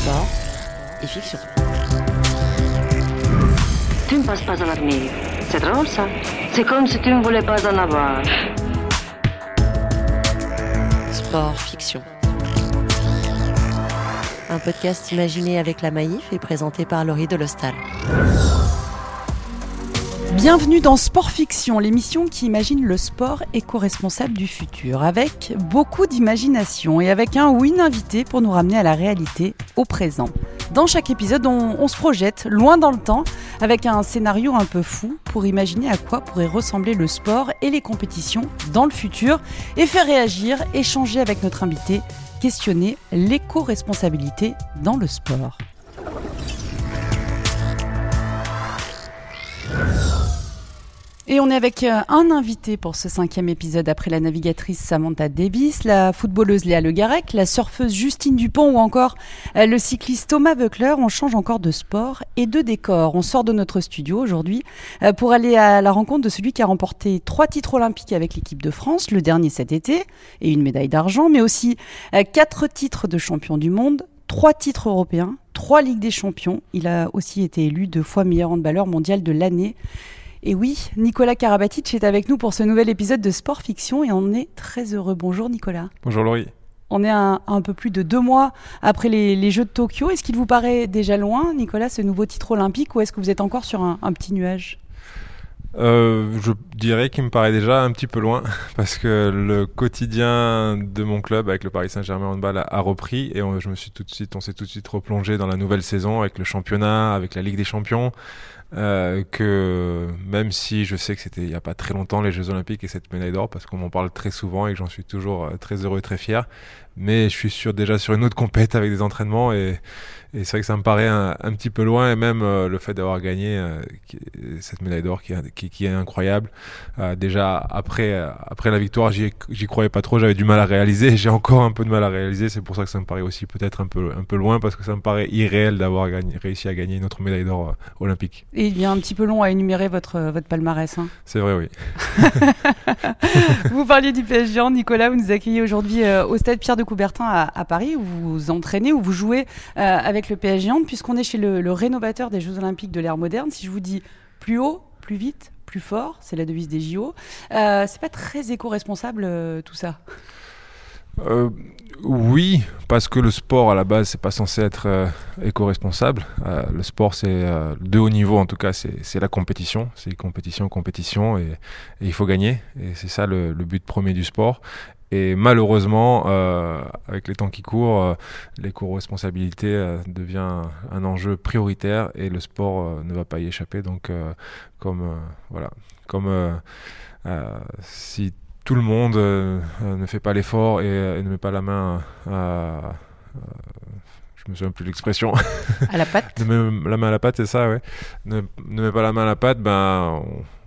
Sport et fiction. Tu ne passes pas à l'armée. C'est drôle ça. C'est comme si tu ne voulais pas en avoir. Sport fiction. Un podcast imaginé avec la Maïf et présenté par Laurie Delostal. Bienvenue dans Sport Fiction, l'émission qui imagine le sport éco-responsable du futur, avec beaucoup d'imagination et avec un ou une invité pour nous ramener à la réalité, au présent. Dans chaque épisode, on, on, se projette loin dans le temps avec un scénario un peu fou pour imaginer à quoi pourrait ressembler le sport et les compétitions dans le futur et faire réagir, échanger avec notre invité, questionner l'éco-responsabilité dans le sport. Et on est avec euh, un invité pour ce cinquième épisode après la navigatrice Samantha Davis, la footballeuse Léa Le Garec, la surfeuse Justine Dupont ou encore euh, le cycliste Thomas Buckler. On change encore de sport et de décor. On sort de notre studio aujourd'hui euh, pour aller à la rencontre de celui qui a remporté trois titres olympiques avec l'équipe de France, le dernier cet été et une médaille d'argent, mais aussi quatre titres de champion du monde, trois titres européens, trois Ligues des champions. Il a aussi été élu deux fois meilleur handballeur mondial de l'année. Et oui, Nicolas Karabatic est avec nous pour ce nouvel épisode de Sport Fiction et on est très heureux. Bonjour Nicolas. Bonjour Laurie. On est un, un peu plus de deux mois après les, les Jeux de Tokyo. Est-ce qu'il vous paraît déjà loin, Nicolas, ce nouveau titre olympique, ou est-ce que vous êtes encore sur un, un petit nuage? Euh, je dirais qu'il me paraît déjà un petit peu loin parce que le quotidien de mon club avec le Paris Saint-Germain handball a, a repris et on, je me suis tout de suite, on s'est tout de suite replongé dans la nouvelle saison avec le championnat, avec la Ligue des Champions. Euh, que même si je sais que c'était il n'y a pas très longtemps les Jeux Olympiques et cette médaille d'or parce qu'on m'en parle très souvent et que j'en suis toujours euh, très heureux et très fier, mais je suis sur, déjà sur une autre compète avec des entraînements et, et c'est vrai que ça me paraît un, un, petit peu loin et même euh, le fait d'avoir gagné euh, cette médaille d'or qui, qui, qui, est incroyable. Euh, déjà après, après la victoire, j'y croyais pas trop, j'avais du mal à réaliser, j'ai encore un peu de mal à réaliser, c'est pour ça que ça me paraît aussi peut-être un peu, un peu loin parce que ça me paraît irréel d'avoir réussi à gagner une autre médaille d'or olympique. Et il y a un petit peu long à énumérer votre, votre palmarès. Hein. C'est vrai, oui. vous parliez du PSG, Nicolas, vous nous accueillez aujourd'hui au stade Pierre de Coubertin à, Paris où vous entraînez, où vous jouez avec avec le PSG puisqu'on est chez le, rénovateur des Jeux Olympiques de l'ère moderne. Si je vous dis plus haut, plus vite, plus fort, c'est la devise des JO. Euh, c'est pas très éco-responsable euh, tout ça euh, oui, parce que le sport à la base c'est pas censé être euh, éco-responsable. Euh, le sport c'est euh, de haut niveau en tout cas, c'est la compétition, c'est compétition, compétition et, il faut gagner. Et c'est ça le, but premier du sport. Et malheureusement, euh, avec les temps qui courent, euh, l'éco-responsabilité euh, devient un enjeu prioritaire et le sport ne va pas y échapper. Donc, comme voilà, comme si tout le monde ne fait pas l'effort et, et, ne met pas la main à je me souviens plus de l'expression. À la patte. la main à la patte, c'est ça, ouais. Ne, ne met pas la main à la patte, ben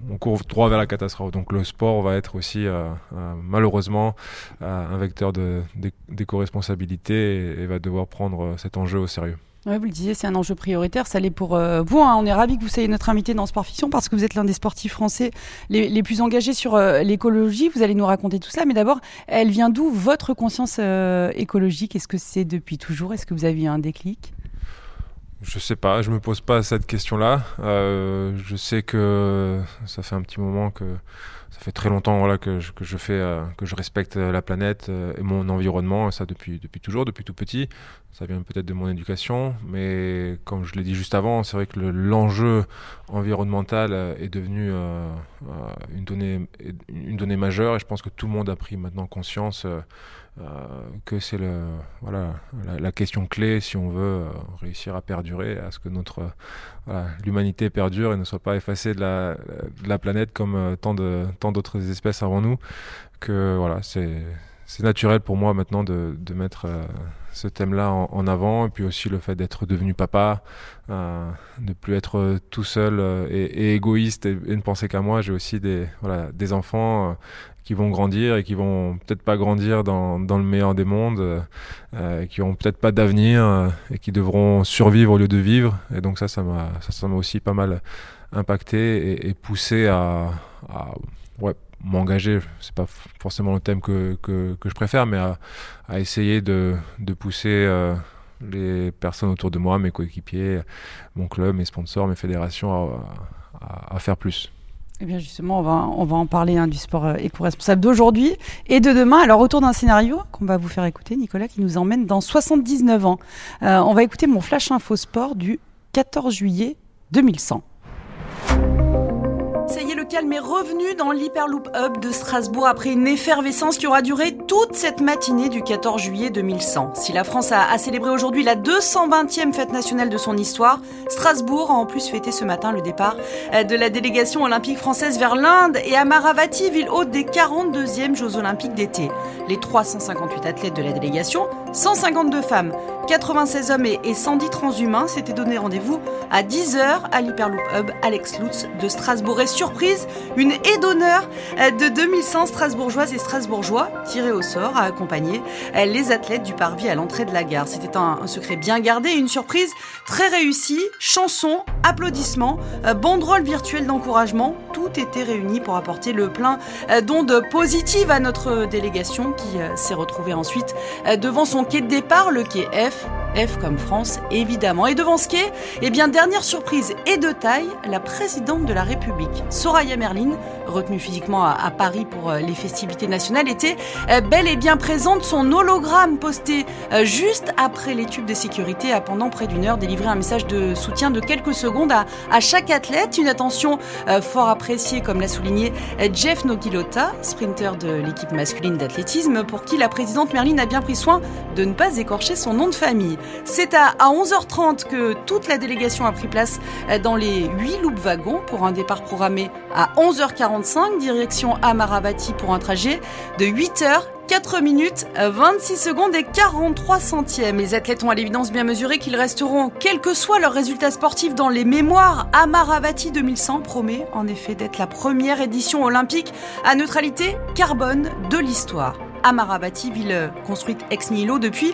on, on, court droit vers la catastrophe. Donc le sport va être aussi euh, euh, malheureusement euh, un vecteur d'éco-responsabilité et, et, va devoir prendre cet enjeu au sérieux. Ouais, vous le disiez, c'est un enjeu prioritaire. Ça l'est pour euh, vous. Hein. On est ravis que vous soyez notre invité dans Sport Fiction parce que vous êtes l'un des sportifs français les, plus engagés sur euh, l'écologie. Vous allez nous raconter tout ça. Mais d'abord, elle vient d'où votre conscience euh, écologique? Est-ce que c'est depuis toujours? Est-ce que vous avez eu un déclic? Je sais pas, je me pose pas cette question-là. Je sais que ça fait un petit moment que fait très longtemps voilà que je, fais euh, que je respecte la planète euh, et mon environnement ça depuis depuis toujours depuis tout petit. Ça vient peut-être de mon éducation mais comme je l'ai dit juste avant c'est vrai que l'enjeu environnemental est devenu euh, une donnée une donnée majeure et je pense que tout le monde a pris maintenant conscience euh, que c'est voilà la, question clé si on veut euh, réussir à perdurer à ce que notre l'humanité perdure et ne soit pas effacée de la, planète comme euh, tant de d'autres espèces avant nous que voilà c'est c'est naturel pour moi maintenant de, de mettre euh, ce thème-là en, avant et puis aussi le fait d'être devenu papa, euh, de plus être tout seul euh, et, égoïste et, ne penser qu'à moi. J'ai aussi des voilà des enfants qui vont grandir et qui vont peut-être pas grandir dans, dans le meilleur des mondes, euh, qui ont peut-être pas d'avenir euh, et qui devront survivre au lieu de vivre. Et donc ça, ça m'a ça m'a aussi pas mal impacté et, poussé à, m'engager. C'est pas forcément le thème que, que, je préfère, mais à, à essayer de, de pousser euh, les personnes autour de moi, mes coéquipiers, mon club, mes sponsors, mes fédérations à, faire plus. Eh bien justement, on va, on va en parler hein, du sport euh, éco-responsable d'aujourd'hui et de demain. Alors autour d'un scénario qu'on va vous faire écouter, Nicolas, qui nous emmène dans 79 ans. Euh, on va écouter mon flash info sport du 14 juillet 2100 calme est revenu dans l'Hyperloop Hub de Strasbourg après une effervescence qui aura duré toute cette matinée du 14 juillet 2100. Si la France a, célébré aujourd'hui la 220e fête nationale de son histoire, Strasbourg a en plus fêté ce matin le départ euh, de la délégation olympique française vers l'Inde et Amaravati, ville hôte des 42e Jeux olympiques d'été. Les 358 athlètes de la délégation, 152 femmes, 96 hommes et 110 transhumains s'étaient donné rendez-vous à 10h à l'Hyperloop Hub Alex Lutz de Strasbourg. Et surprise, une haie d'honneur euh, de 2100 Strasbourgeoises et Strasbourgeois tirés au sort à accompagner euh, les athlètes du parvis à l'entrée de la gare. C'était un, secret bien gardé une surprise très réussie. Chansons, applaudissements, euh, banderoles virtuelles d'encouragement, tout était réuni pour apporter le plein d'ondes positives à notre délégation qui s'est retrouvée ensuite devant son quai de départ, le quai F, life. F comme France, évidemment. Et devant ce quai, eh bien, dernière surprise et de taille, la présidente de la République, Soraya Merlin, retenue physiquement à, Paris pour euh, les festivités nationales, était euh, bel et bien présente. Son hologramme posté euh, juste après les tubes de sécurité a pendant près d'une heure délivré un message de soutien de quelques secondes à, à chaque athlète. Une attention fort appréciée, comme l'a souligné Jeff Nogilota, sprinter de l'équipe masculine d'athlétisme, pour qui la présidente Merlin a bien pris soin de ne pas écorcher son nom de famille. C'est à, 11h30 que toute la délégation a pris place dans les 8 loupes wagons pour un départ programmé à 11h45, direction Amaravati pour un trajet de 8h 4 minutes, 26 secondes et 43 centièmes. Les athlètes ont à l'évidence bien mesuré qu'ils resteront, quels que soient leurs résultats sportifs, dans les mémoires. Amaravati 2100 promet en effet d'être la première édition olympique à neutralité carbone de l'histoire. Amaravati, ville construite ex nihilo depuis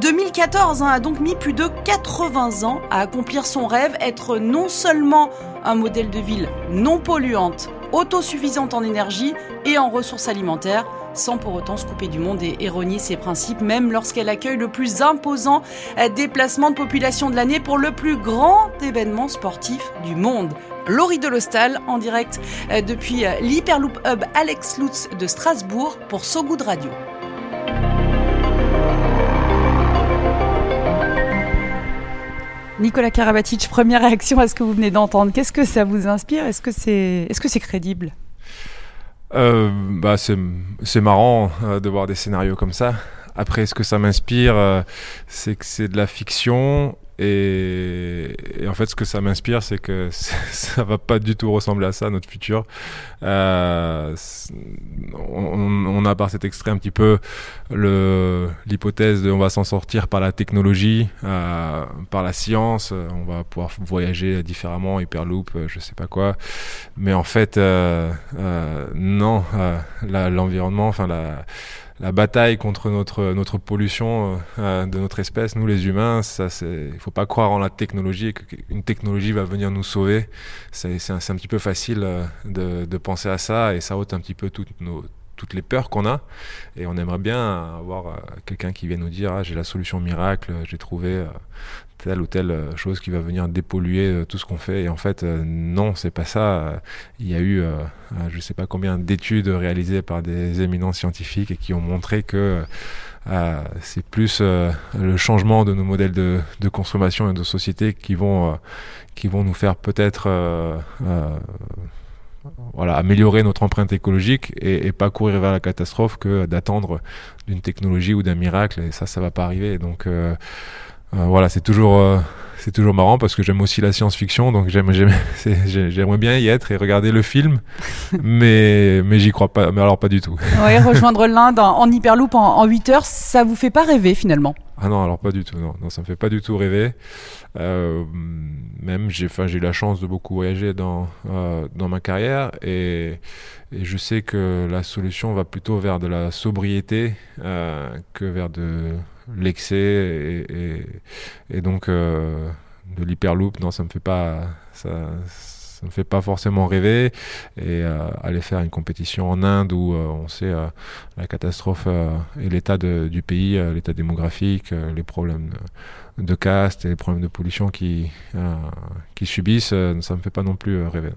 2014, euh, hein, a donc mis plus de 80 ans à accomplir son rêve, être non seulement un modèle de ville non polluante, autosuffisante en énergie et en ressources alimentaires, sans pour autant se couper du monde et, renier ses principes, même lorsqu'elle accueille le plus imposant euh, déplacement de population de l'année pour le plus grand événement sportif du monde. Laurie Delostal en direct euh, depuis euh, l'Hyperloop Hub Alex Lutz de Strasbourg pour So Good Radio. Nicolas Karabatic, première réaction à ce que vous venez d'entendre. Qu'est-ce que ça vous inspire? Est-ce que c'est est -ce c'est crédible? Euh, bah c'est marrant de voir des scénarios comme ça. Après, ce que ça m'inspire, c'est que c'est de la fiction et, en fait, ce que ça m'inspire, c'est que ça va pas du tout ressembler à ça, notre futur. Euh, on, on, a par cet extrait un petit peu l'hypothèse de on va s'en sortir par la technologie, euh, par la science, on va pouvoir voyager différemment, hyperloop, euh, je sais pas quoi. Mais en fait, euh, euh non, l'environnement, enfin la la bataille contre notre, notre pollution euh, euh, de notre espèce, nous les humains, ça c'est, il faut pas croire en la technologie et qu'une technologie va venir nous sauver. C'est, c'est, un, petit peu facile euh, de, de, penser à ça et ça ôte un petit peu toutes nos toutes les peurs qu'on a et on aimerait bien avoir quelqu'un qui vient nous dire ah, j'ai la solution miracle j'ai trouvé telle ou telle euh, chose qui va venir dépolluer euh, tout ce qu'on fait. Et en fait, euh, non, c'est pas ça. Il y a eu, je sais pas combien d'études réalisées par des éminents scientifiques et qui ont montré que c'est plus le changement de nos modèles de, consommation et de société qui vont, qui vont nous faire peut-être voilà, améliorer notre empreinte écologique et, et, pas courir vers la catastrophe que d'attendre d'une technologie ou d'un miracle. Et ça, ça va pas arriver. Donc, voilà, c'est toujours, euh, c'est toujours marrant parce que j'aime aussi la science-fiction, donc j'aime, j'aimerais bien y être et regarder le film, mais, mais j'y crois pas, mais alors pas du tout. Oui, rejoindre l'Inde en, hyperloop en, en 8 heures, ça vous fait pas rêver finalement? Ah non, alors pas du tout, non, non ça me fait pas du tout rêver. Euh, même j'ai, j'ai eu la chance de beaucoup voyager dans, euh, dans ma carrière et, et, je sais que la solution va plutôt vers de la sobriété euh, que vers de l'excès et, et, donc euh, de l'hyperloop, non, ça me fait pas. Ça, ça me fait pas forcément rêver. Et aller faire une compétition en Inde où on sait la catastrophe et l'état du pays, l'état démographique, les problèmes de caste et les problèmes de pollution qui, qui subissent, ça me fait pas non plus rêver.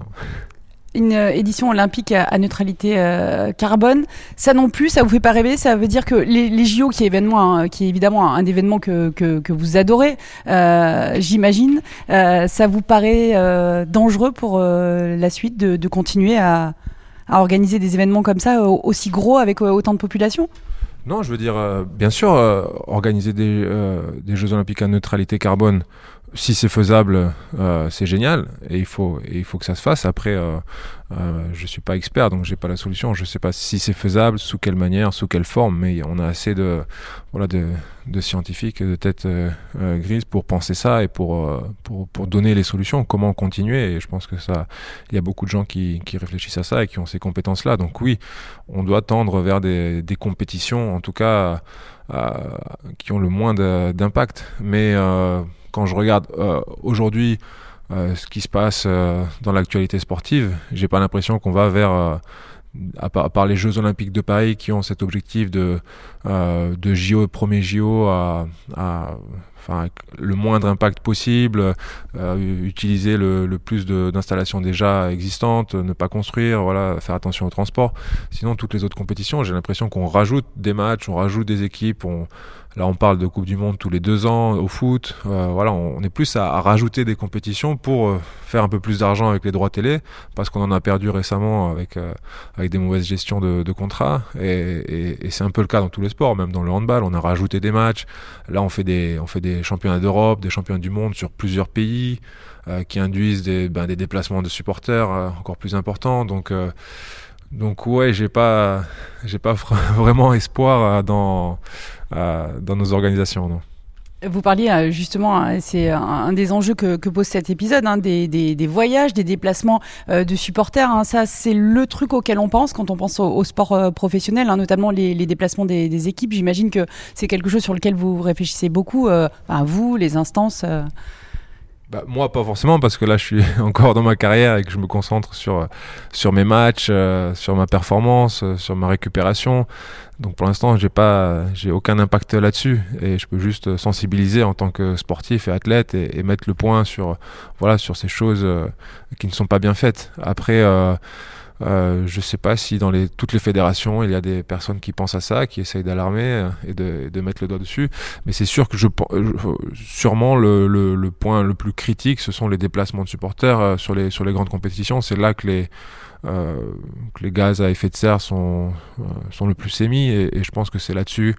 Une euh, édition olympique à, neutralité euh, carbone. Ça non plus, ça vous fait pas rêver Ça veut dire que les, JO, qui est, hein, qui est évidemment un, événement que, vous adorez, euh, j'imagine, ça vous paraît dangereux pour la suite de, continuer à, organiser des événements comme ça aussi gros avec autant de population? Non, je veux dire, bien sûr, organiser des Jeux Olympiques à neutralité carbone, si c'est faisable, euh, c'est génial et il faut et il faut que ça se fasse. Après, euh, euh, je suis pas expert, donc j'ai pas la solution. Je sais pas si c'est faisable, sous quelle manière, sous quelle forme, mais on a assez de voilà de, de scientifiques, de têtes euh, euh, grises pour penser ça et pour, pour pour donner les solutions. Comment continuer Et je pense que ça, il y a beaucoup de gens qui qui réfléchissent à ça et qui ont ces compétences-là. Donc oui, on doit tendre vers des des compétitions, en tout cas, qui ont le moins d'impact, mais quand je regarde euh, aujourd'hui euh, ce qui se passe euh, dans l'actualité sportive, j'ai pas l'impression qu'on va vers à part, les Jeux Olympiques de Paris qui ont cet objectif de, de JO, premier JO à, enfin, le moindre impact possible, utiliser le, le plus d'installations déjà existantes, ne pas construire, voilà, faire attention au transport. Sinon, toutes les autres compétitions, j'ai l'impression qu'on rajoute des matchs, on rajoute des équipes, on, Là, on parle de Coupe du Monde tous les deux ans au foot. Euh, voilà, on, est plus à, rajouter des compétitions pour euh, faire un peu plus d'argent avec les droits télé, parce qu'on en a perdu récemment avec euh, avec des mauvaises gestions de, de contrats. Et c'est un peu le cas dans tous les sports, même dans le handball, on a rajouté des matchs. Là, on fait des on fait des championnats d'Europe, des championnats du monde sur plusieurs pays, qui induisent des ben, des déplacements de supporters encore plus importants. Donc donc ouais, j'ai pas, j'ai pas vraiment espoir dans dans nos organisations. Vous parliez euh, justement, c'est un des enjeux que, pose cet épisode, hein, des, des, voyages, des déplacements euh, de supporters. Hein, ça, c'est le truc auquel on pense quand on pense au, sport euh, professionnel, hein, notamment les, déplacements des, équipes. J'imagine que c'est quelque chose sur lequel vous réfléchissez beaucoup, euh, vous, les instances. Bah, moi, pas forcément, parce que là, je suis encore dans ma carrière et que je me concentre sur, sur mes matchs, euh, sur ma performance, euh, sur ma récupération. Donc pour l'instant, j'ai pas, j'ai aucun impact là-dessus et je peux juste sensibiliser en tant que sportif et athlète et, et mettre le point sur, voilà, sur ces choses euh, qui ne sont pas bien faites. Après, euh, je ne sais pas si dans les, toutes les fédérations, il y a des personnes qui pensent à ça, qui essayent d'alarmer euh, et de, de, mettre le doigt dessus. Mais c'est sûr que je, sûrement le, le, le, point le plus critique, ce sont les déplacements de supporters euh, sur, les, sur les grandes compétitions. C'est là que les, euh, que les gaz à effet de serre sont, sont le plus émis et, et je pense que c'est là-dessus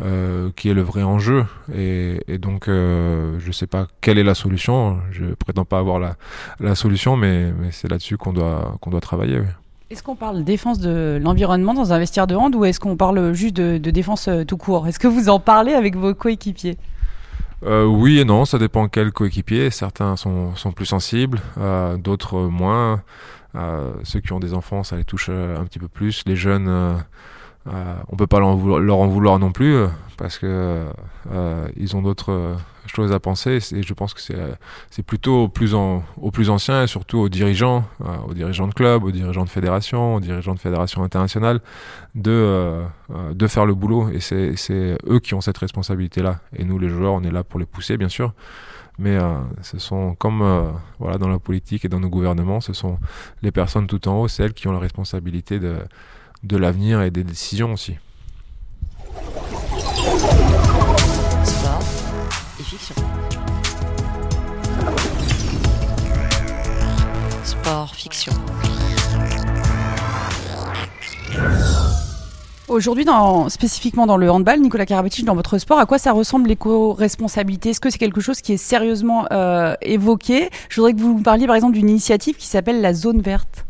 euh, qui est le vrai enjeu. Et, et donc, euh, je ne sais pas quelle est la solution. Je prétends pas avoir la, la solution, mais, mais c'est là-dessus qu'on doit, qu'on doit travailler. Oui. Est-ce qu'on parle défense de l'environnement dans un vestiaire de hand ou est-ce qu'on parle juste de, défense euh, tout court? Est-ce que vous en parlez avec vos coéquipiers? Euh, oui et non, ça dépend quel coéquipier. Certains sont, sont plus sensibles, euh, d'autres moins. Ceux qui ont des enfants, ça les touche un petit peu plus. Les jeunes, on peut pas leur en, vouloir, non plus parce que ils ont d'autres euh, choses à penser et je pense que c'est c'est plutôt aux plus plus anciens et surtout aux dirigeants aux dirigeants de clubs aux dirigeants de fédérations aux dirigeants de fédérations internationales de de faire le boulot. Et c'est eux qui ont cette responsabilité là et nous les joueurs on est là pour les pousser bien sûr. Mais euh, ce sont comme euh, voilà dans la politique et dans nos gouvernements, ce sont les personnes tout en haut, celles qui ont la responsabilité de, de l'avenir et des décisions aussi. Fiction. Sport, fiction. Aujourd'hui, dans, spécifiquement dans le handball, Nicolas Karabatic, dans votre sport, à quoi ça ressemble l'éco-responsabilité? Est-ce que c'est quelque chose qui est sérieusement euh, évoqué? Je voudrais que vous nous parliez par exemple d'une initiative qui s'appelle la zone verte.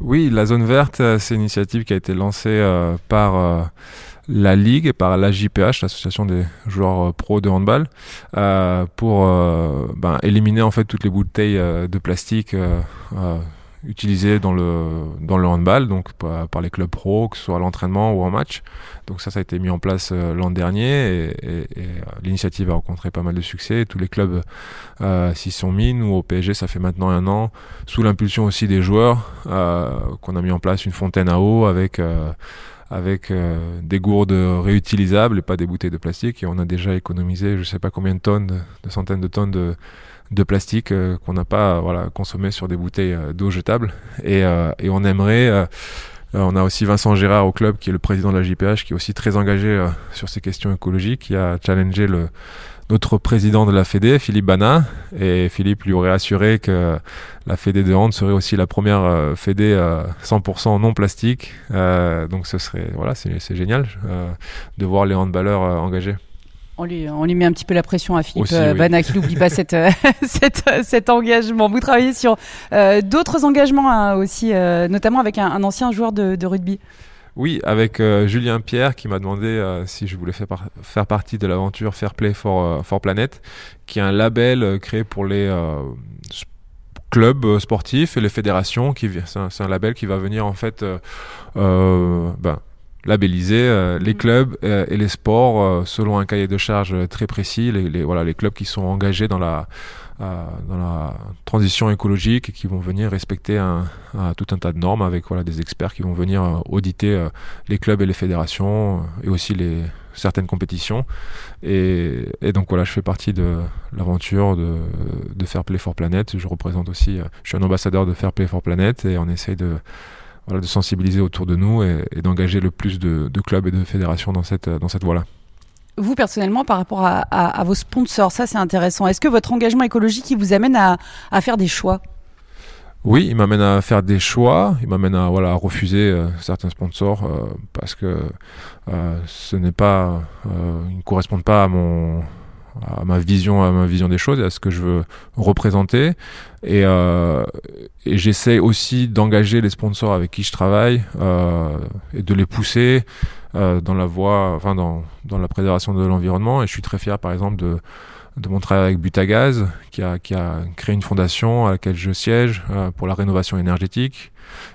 Oui, la zone verte, euh, c'est une initiative qui a été lancée euh, par euh, la Ligue et par l'AJPH, l'association des joueurs pro de handball, pour ben, éliminer en fait toutes les bouteilles de plastique utilisé dans le, dans le handball, donc par, les clubs pro, que ce soit à l'entraînement ou en match. Donc ça, ça a été mis en place l'an dernier et, l'initiative a rencontré pas mal de succès. Tous les clubs s'y sont mis. Nous, au PSG, ça fait maintenant un an, sous l'impulsion aussi des joueurs, qu'on a mis en place une fontaine à eau avec avec euh, des gourdes réutilisables et pas des bouteilles de plastique. Et on a déjà économisé je sais pas combien de tonnes, de centaines de tonnes de, de plastique euh, qu'on n'a pas voilà, consommé sur des bouteilles euh, d'eau jetable. Et, et, on aimerait... on a aussi Vincent Gérard au club, qui est le président de la JPH, qui est aussi très engagé sur ces questions écologiques, qui a challengé le, notre président de la Fédé, Philippe Bana, et Philippe lui aurait assuré que la Fédé de hand serait aussi la première euh, Fédé 100% non plastique. Euh, donc ce serait, voilà, c'est génial euh, de voir les handballeurs engagés. On lui, on lui, met un petit peu la pression à Philippe Bana qui n'oublie pas cette, cet engagement. Vous travaillez sur d'autres engagements hein, aussi, notamment avec un, ancien joueur de, de rugby. Oui, avec euh, Julien Pierre qui m'a demandé euh, si je voulais faire, faire partie de l'aventure Fair Play for, euh, for Planet, qui est un label créé pour les clubs sportifs et les fédérations. C'est, un, label qui va venir en fait ben, labelliser les mm. clubs et les sports selon un cahier de charge très précis. Les, les, voilà, les clubs qui sont engagés dans la dans la transition écologique et qui vont venir respecter un, tout un tas de normes avec voilà, des experts qui vont venir euh, auditer euh, les clubs et les fédérations euh, et aussi les, certaines compétitions. Et, et, donc voilà, je fais partie de l'aventure de, de Fair Play for Planet. Je représente aussi, je suis un ambassadeur de Fair Play for Planet et on essaye de, voilà, de sensibiliser autour de nous et, et d'engager le plus de, de, clubs et de fédérations dans cette, dans cette voie-là. Vous personnellement par rapport à, vos sponsors Ça, c'est intéressant. Est-ce que votre engagement écologique il vous amène à, faire des choix? Oui, il m'amène à faire des choix, il m'amène à voilà refuser euh, certains sponsors euh, parce que euh, ce n'est pas, ils ne correspondent pas à mon à ma vision à ma vision des choses et à ce que je veux représenter et, et j'essaie aussi d'engager les sponsors avec qui je travaille et de les pousser euh, dans la voie, enfin dans, dans la préservation de l'environnement. Et je suis très fier, par exemple, de, de mon travail avec Butagaz, qui a, qui a créé une fondation à laquelle je siège euh, pour la rénovation énergétique.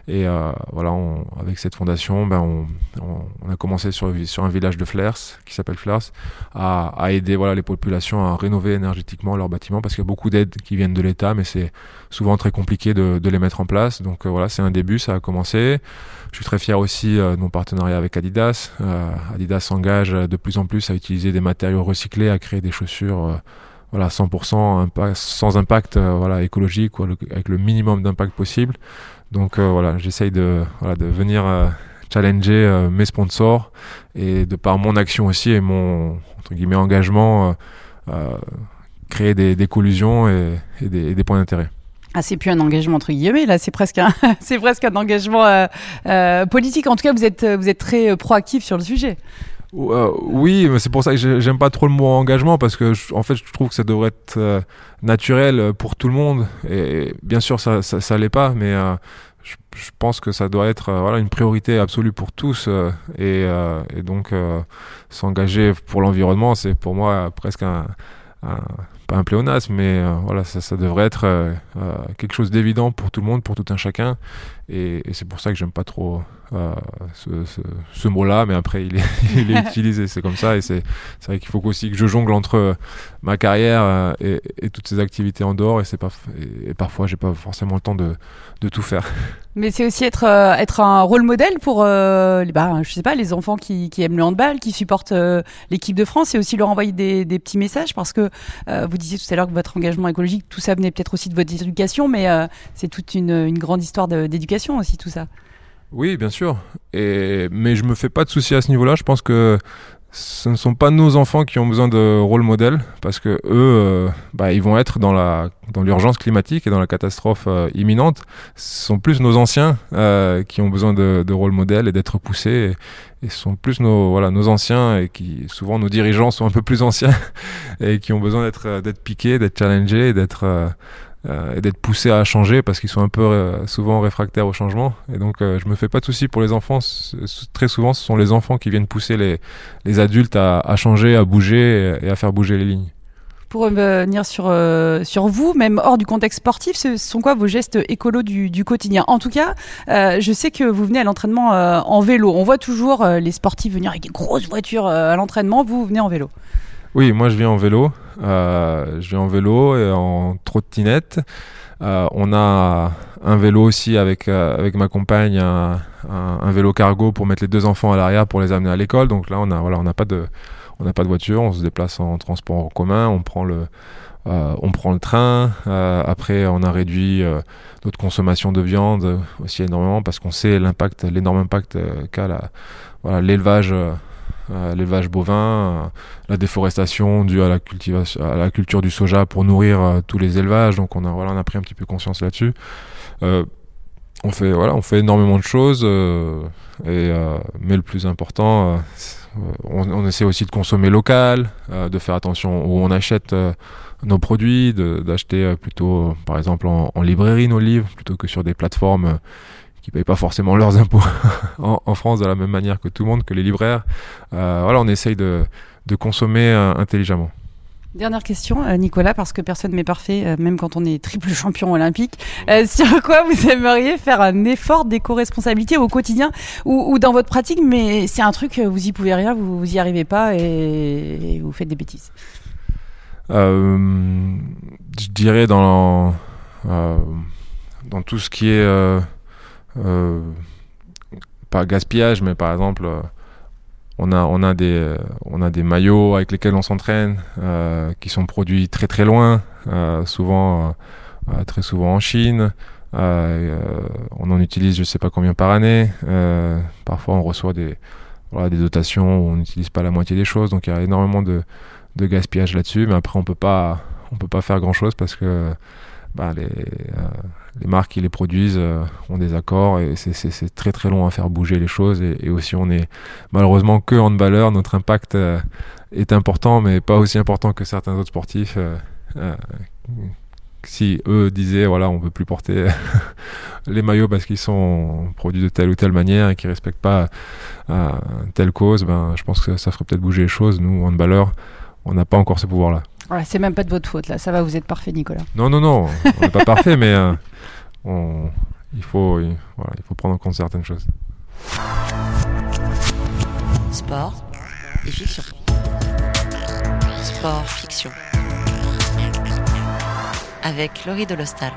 Et euh, voilà, avec cette fondation, ben on, a commencé sur, un village de Flers, qui s'appelle Flers, à, aider voilà, les populations à rénover énergétiquement leurs bâtiments, parce qu'il y a beaucoup d'aides qui viennent de l'État, mais c'est souvent très compliqué de, les mettre en place. Donc euh, voilà, c'est un début, ça a commencé. Je suis très fier aussi euh, de mon partenariat avec Adidas. Adidas s'engage de plus en plus à utiliser des matériaux recyclés, à créer des chaussures voilà 100% sans impact voilà écologique avec le minimum d'impact possible donc euh, voilà, j'essaye de, voilà, de venir euh, challenger euh, mes sponsors et de par mon action aussi et mon entre guillemets engagement créer des, des collusions et, et, des, des, points d'intérêt. Ah, c'est plus un engagement entre guillemets là, c'est presque un, c'est presque un engagement euh, politique. En tout cas, vous êtes, vous êtes très proactif sur le sujet. Euh, oui, mais c'est pour ça que j'aime pas trop le mot engagement parce que en fait je trouve que ça devrait être euh, naturel pour tout le monde et, bien sûr ça ça, ça l'est pas mais euh, je, je, pense que ça doit être voilà une priorité absolue pour tous et, donc s'engager pour l'environnement c'est pour moi presque un, un pas un pléonasme, mais euh, voilà, ça, ça, devrait être euh, euh, quelque chose d'évident pour tout le monde, pour tout un chacun. Et, et c'est pour ça que j'aime pas trop ce, ce, ce mot-là, mais après il est, il est utilisé, c'est comme ça. Et c'est vrai qu'il faut aussi que je jongle entre ma carrière et, et, toutes ces activités en dehors, et c'est pas et, parfois j'ai pas forcément le temps de, de tout faire. Mais c'est aussi être être un rôle modèle pour euh, bah, je sais pas les enfants qui, qui aiment le handball, qui supportent l'équipe de France, et aussi leur envoyer des, des petits messages parce que vous disiez tout à l'heure que votre engagement écologique, tout ça venait peut-être aussi de votre éducation, mais euh, c'est toute une, une, grande histoire d'éducation aussi, tout ça. Oui, bien sûr. Et, mais je me fais pas de soucis à ce niveau-là. Je pense que ce ne sont pas nos enfants qui ont besoin de rôle modèle parce que eux, euh, bah, ils vont être dans la dans l'urgence climatique et dans la catastrophe euh, imminente. Ce sont plus nos anciens euh, qui ont besoin de, de rôle modèle et d'être poussés. Et, ce sont plus nos voilà nos anciens et qui souvent nos dirigeants sont un peu plus anciens et qui ont besoin d'être d'être piqués, d'être challengés, d'être euh, et d'être poussés à changer parce qu'ils sont un peu euh, souvent réfractaires au changement. Et donc, euh, je me fais pas de soucis pour les enfants. très souvent, ce sont les enfants qui viennent pousser les, les adultes à, changer, à bouger et, à faire bouger les lignes. Pour revenir sur, euh, sur vous, même hors du contexte sportif, ce sont quoi vos gestes écolos du, du quotidien? En tout cas, je sais que vous venez à l'entraînement en vélo. On voit toujours les sportifs venir avec des grosses voitures à l'entraînement. Vous, vous venez en vélo. Oui, moi je viens en vélo. Euh, je viens en vélo et en trottinette. Euh, on a un vélo aussi avec, euh, avec ma compagne, un, vélo cargo pour mettre les deux enfants à l'arrière pour les amener à l'école. Donc là, on a voilà, on n'a pas de on n'a pas de voiture, on se déplace en transport en commun, on prend le on prend le train. Après, on a réduit notre consommation de viande aussi énormément parce qu'on sait l'impact, l'énorme impact qu'a la- voilà, l'élevage, euh, l'élevage bovin, euh, la déforestation due à la culture du soja pour nourrir euh, tous les élevages. Donc, on a voilà, on a pris un petit peu conscience là-dessus. On fait voilà, on fait énormément de choses, mais le plus important, on, essaie aussi de consommer local, de faire attention où on achète nos produits, d'acheter plutôt, par exemple, en, librairie nos livres, plutôt que sur des plateformes qui payent pas forcément leurs impôts en, en France de la même manière que tout le monde, que les libraires. Euh, voilà, on essaye de, de consommer euh, intelligemment. Dernière question, euh, Nicolas, parce que personne n'est parfait, euh, même quand on est triple champion olympique. Euh, sur quoi vous aimeriez faire un effort d'éco-responsabilité au quotidien ou, ou dans votre pratique, mais c'est un truc, vous y pouvez rien, vous, vous y arrivez pas et, et vous faites des bêtises. Je dirais dans, dans tout ce qui est pas gaspillage, mais par exemple, euh, on a, on, a des, euh, on a des maillots avec lesquels on s'entraîne euh, qui sont produits très très loin, euh, souvent, euh, euh, très souvent en Chine. Euh, euh, on en utilise je sais pas combien par année. Euh, parfois on reçoit des, voilà, des dotations où on n'utilise pas la moitié des choses, donc il y a énormément de, de gaspillage là-dessus, mais après on peut pas on peut pas faire grand chose parce que bah, les, euh, les marques qui les produisent euh, ont des accords et c'est- très très long à faire bouger les choses et, et aussi on est malheureusement que handballeur, notre impact euh, est important mais pas aussi important que certains autres sportifs. euh, si eux disaient voilà on peut plus porter les maillots parce qu'ils sont produits de telle ou telle manière et qu'ils respectent pas telle cause, ben je pense que ça ferait peut-être bouger les choses. Nous handballeurs, on n'a pas encore ce pouvoir-là. Voilà, c'est même pas de votre faute là, ça va, vous êtes parfait, Nicolas. Non, non, non, on n'est pas parfait, mais euh, on, il, faut, il, voilà, il faut prendre en compte certaines choses. Sport et fiction. Sport fiction. Avec Laurie Delostal.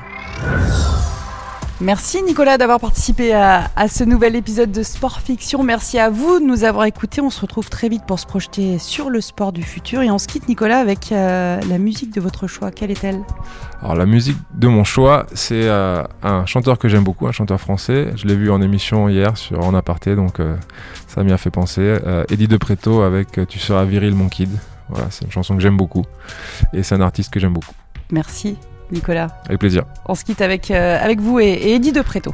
Merci Nicolas d'avoir participé à, à ce nouvel épisode de Sport Fiction. Merci à vous de nous avoir écoutés. On se retrouve très vite pour se projeter sur le sport du futur. Et on se quitte Nicolas avec euh, la musique de votre choix. Quelle est-elle? Alors la musique de mon choix, c'est euh, un chanteur que j'aime beaucoup, un chanteur français. Je l'ai vu en émission hier sur En Aparté, donc euh, ça m'y a fait penser. Eddie De Preto avec Tu seras viril mon kid. Voilà, c'est une chanson que j'aime beaucoup et c'est un artiste que j'aime beaucoup. Merci Nicolas. Avec plaisir. On se quitte avec, euh, avec vous et, et Eddie de Préto.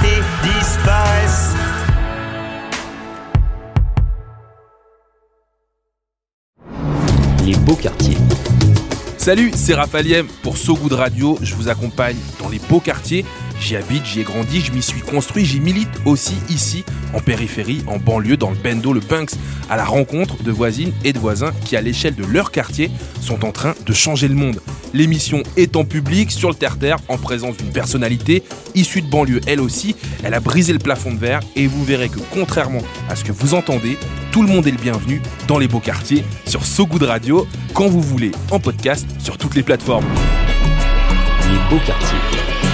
Salut, c'est Raphaël Pour So Good Radio, je vous accompagne dans les beaux quartiers. J'y habite, j'y ai grandi, je m'y suis construit, j'y milite aussi ici, en périphérie, en banlieue, dans le Bendo, le Punks, à la rencontre de voisines et de voisins qui, à l'échelle de leur quartier, sont en train de changer le monde. L'émission est en public, sur le terre-terre, en présence d'une personnalité issue de banlieue, elle aussi. Elle a brisé le plafond de verre et vous verrez que, contrairement à ce que vous entendez, tout le monde est le bienvenu dans les beaux quartiers sur So Good Radio, quand vous voulez, en podcast sur toutes les plateformes. Les beaux quartiers.